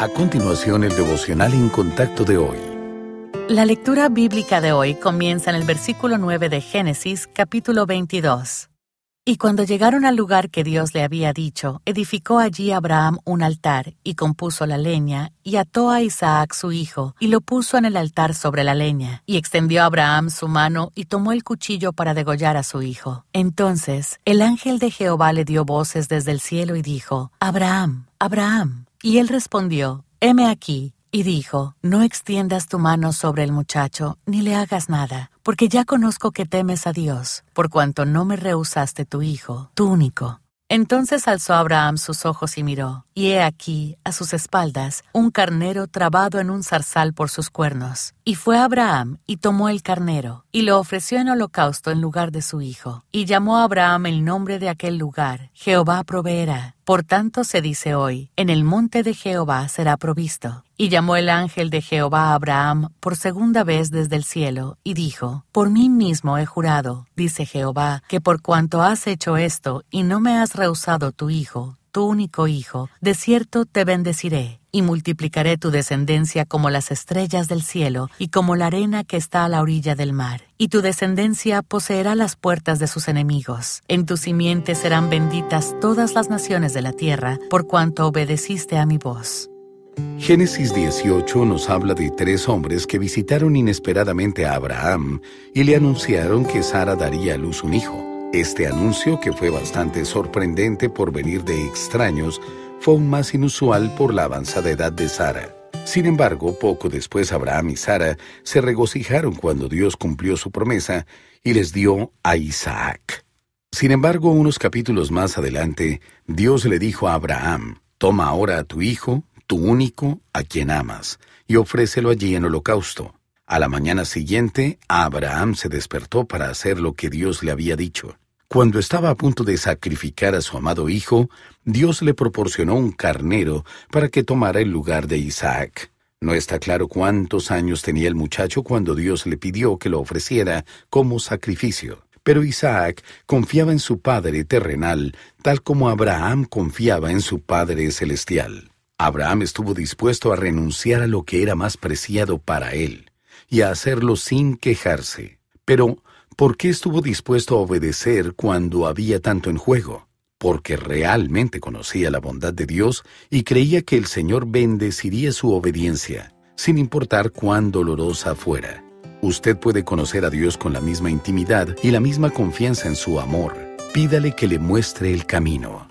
A continuación, el devocional en contacto de hoy. La lectura bíblica de hoy comienza en el versículo 9 de Génesis, capítulo 22. Y cuando llegaron al lugar que Dios le había dicho, edificó allí Abraham un altar, y compuso la leña, y ató a Isaac su hijo, y lo puso en el altar sobre la leña. Y extendió Abraham su mano, y tomó el cuchillo para degollar a su hijo. Entonces el ángel de Jehová le dio voces desde el cielo y dijo, Abraham, Abraham. Y él respondió, heme aquí. Y dijo, No extiendas tu mano sobre el muchacho, ni le hagas nada, porque ya conozco que temes a Dios, por cuanto no me rehusaste tu hijo, tu único. Entonces alzó Abraham sus ojos y miró, y he aquí, a sus espaldas, un carnero trabado en un zarzal por sus cuernos. Y fue Abraham y tomó el carnero, y lo ofreció en holocausto en lugar de su hijo. Y llamó a Abraham el nombre de aquel lugar, Jehová proveerá. Por tanto se dice hoy, en el monte de Jehová será provisto. Y llamó el ángel de Jehová a Abraham por segunda vez desde el cielo, y dijo, Por mí mismo he jurado, dice Jehová, que por cuanto has hecho esto, y no me has rehusado tu hijo, tu único hijo, de cierto te bendeciré, y multiplicaré tu descendencia como las estrellas del cielo, y como la arena que está a la orilla del mar. Y tu descendencia poseerá las puertas de sus enemigos. En tu simiente serán benditas todas las naciones de la tierra, por cuanto obedeciste a mi voz. Génesis 18 nos habla de tres hombres que visitaron inesperadamente a Abraham y le anunciaron que Sara daría a luz un hijo. Este anuncio, que fue bastante sorprendente por venir de extraños, fue aún más inusual por la avanzada edad de Sara. Sin embargo, poco después Abraham y Sara se regocijaron cuando Dios cumplió su promesa y les dio a Isaac. Sin embargo, unos capítulos más adelante, Dios le dijo a Abraham, Toma ahora a tu hijo, tu único, a quien amas, y ofrécelo allí en holocausto. A la mañana siguiente, Abraham se despertó para hacer lo que Dios le había dicho. Cuando estaba a punto de sacrificar a su amado hijo, Dios le proporcionó un carnero para que tomara el lugar de Isaac. No está claro cuántos años tenía el muchacho cuando Dios le pidió que lo ofreciera como sacrificio. Pero Isaac confiaba en su padre terrenal, tal como Abraham confiaba en su padre celestial. Abraham estuvo dispuesto a renunciar a lo que era más preciado para él, y a hacerlo sin quejarse. Pero ¿Por qué estuvo dispuesto a obedecer cuando había tanto en juego? Porque realmente conocía la bondad de Dios y creía que el Señor bendeciría su obediencia, sin importar cuán dolorosa fuera. Usted puede conocer a Dios con la misma intimidad y la misma confianza en su amor. Pídale que le muestre el camino.